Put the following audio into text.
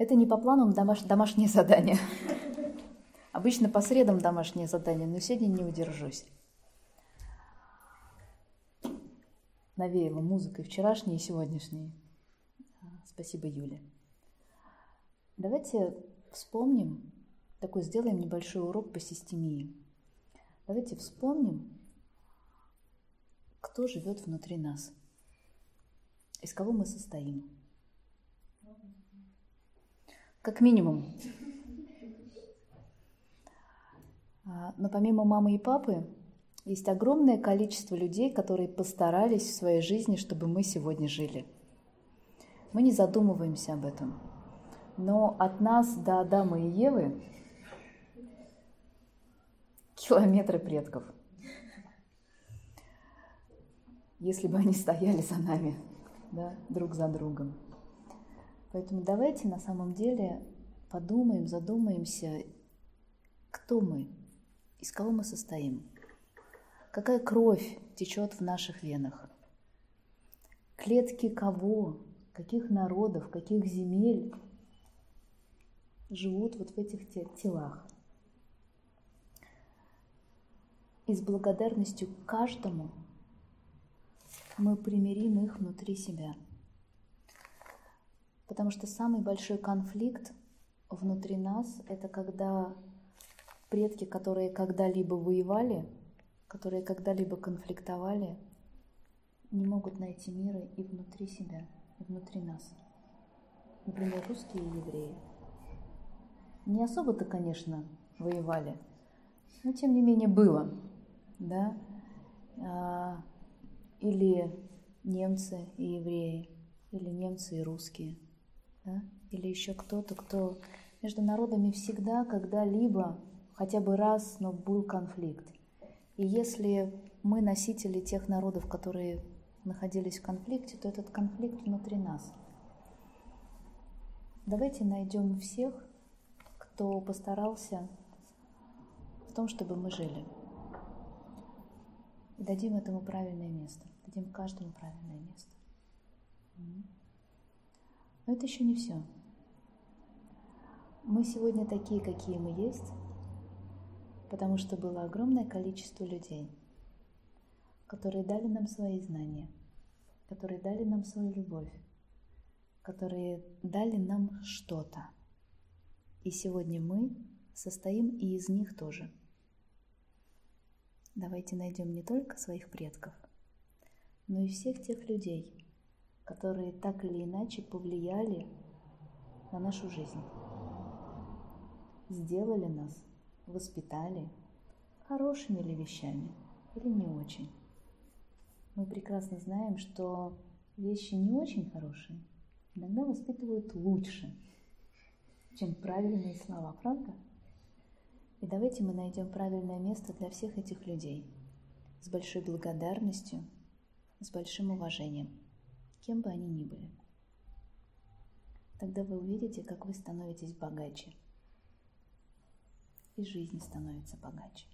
Это не по планам домаш... домашнее задание. Обычно по средам домашнее задание, но сегодня не удержусь. Навеяла музыкой вчерашней и сегодняшней. Спасибо, Юля. Давайте вспомним, такой сделаем небольшой урок по системии. Давайте вспомним, кто живет внутри нас, из кого мы состоим. Как минимум. А, но помимо мамы и папы, есть огромное количество людей, которые постарались в своей жизни, чтобы мы сегодня жили. Мы не задумываемся об этом. Но от нас до Адама и Евы километры предков. Если бы они стояли за нами, да, друг за другом. Поэтому давайте на самом деле подумаем, задумаемся, кто мы, из кого мы состоим, какая кровь течет в наших венах, клетки кого, каких народов, каких земель живут вот в этих телах. И с благодарностью каждому мы примирим их внутри себя – Потому что самый большой конфликт внутри нас – это когда предки, которые когда-либо воевали, которые когда-либо конфликтовали, не могут найти мира и внутри себя, и внутри нас. Например, русские и евреи. Не особо-то, конечно, воевали, но тем не менее было, да? А, или немцы и евреи, или немцы и русские – да? или еще кто-то, кто между народами всегда когда-либо, хотя бы раз, но был конфликт. И если мы носители тех народов, которые находились в конфликте, то этот конфликт внутри нас. Давайте найдем всех, кто постарался в том, чтобы мы жили. И дадим этому правильное место. Дадим каждому правильное место. Но это еще не все. Мы сегодня такие, какие мы есть, потому что было огромное количество людей, которые дали нам свои знания, которые дали нам свою любовь, которые дали нам что-то. И сегодня мы состоим и из них тоже. Давайте найдем не только своих предков, но и всех тех людей, которые так или иначе повлияли на нашу жизнь, сделали нас, воспитали хорошими ли вещами или не очень. Мы прекрасно знаем, что вещи не очень хорошие иногда воспитывают лучше, чем правильные слова, правда? И давайте мы найдем правильное место для всех этих людей с большой благодарностью, с большим уважением кем бы они ни были. Тогда вы увидите, как вы становитесь богаче, и жизнь становится богаче.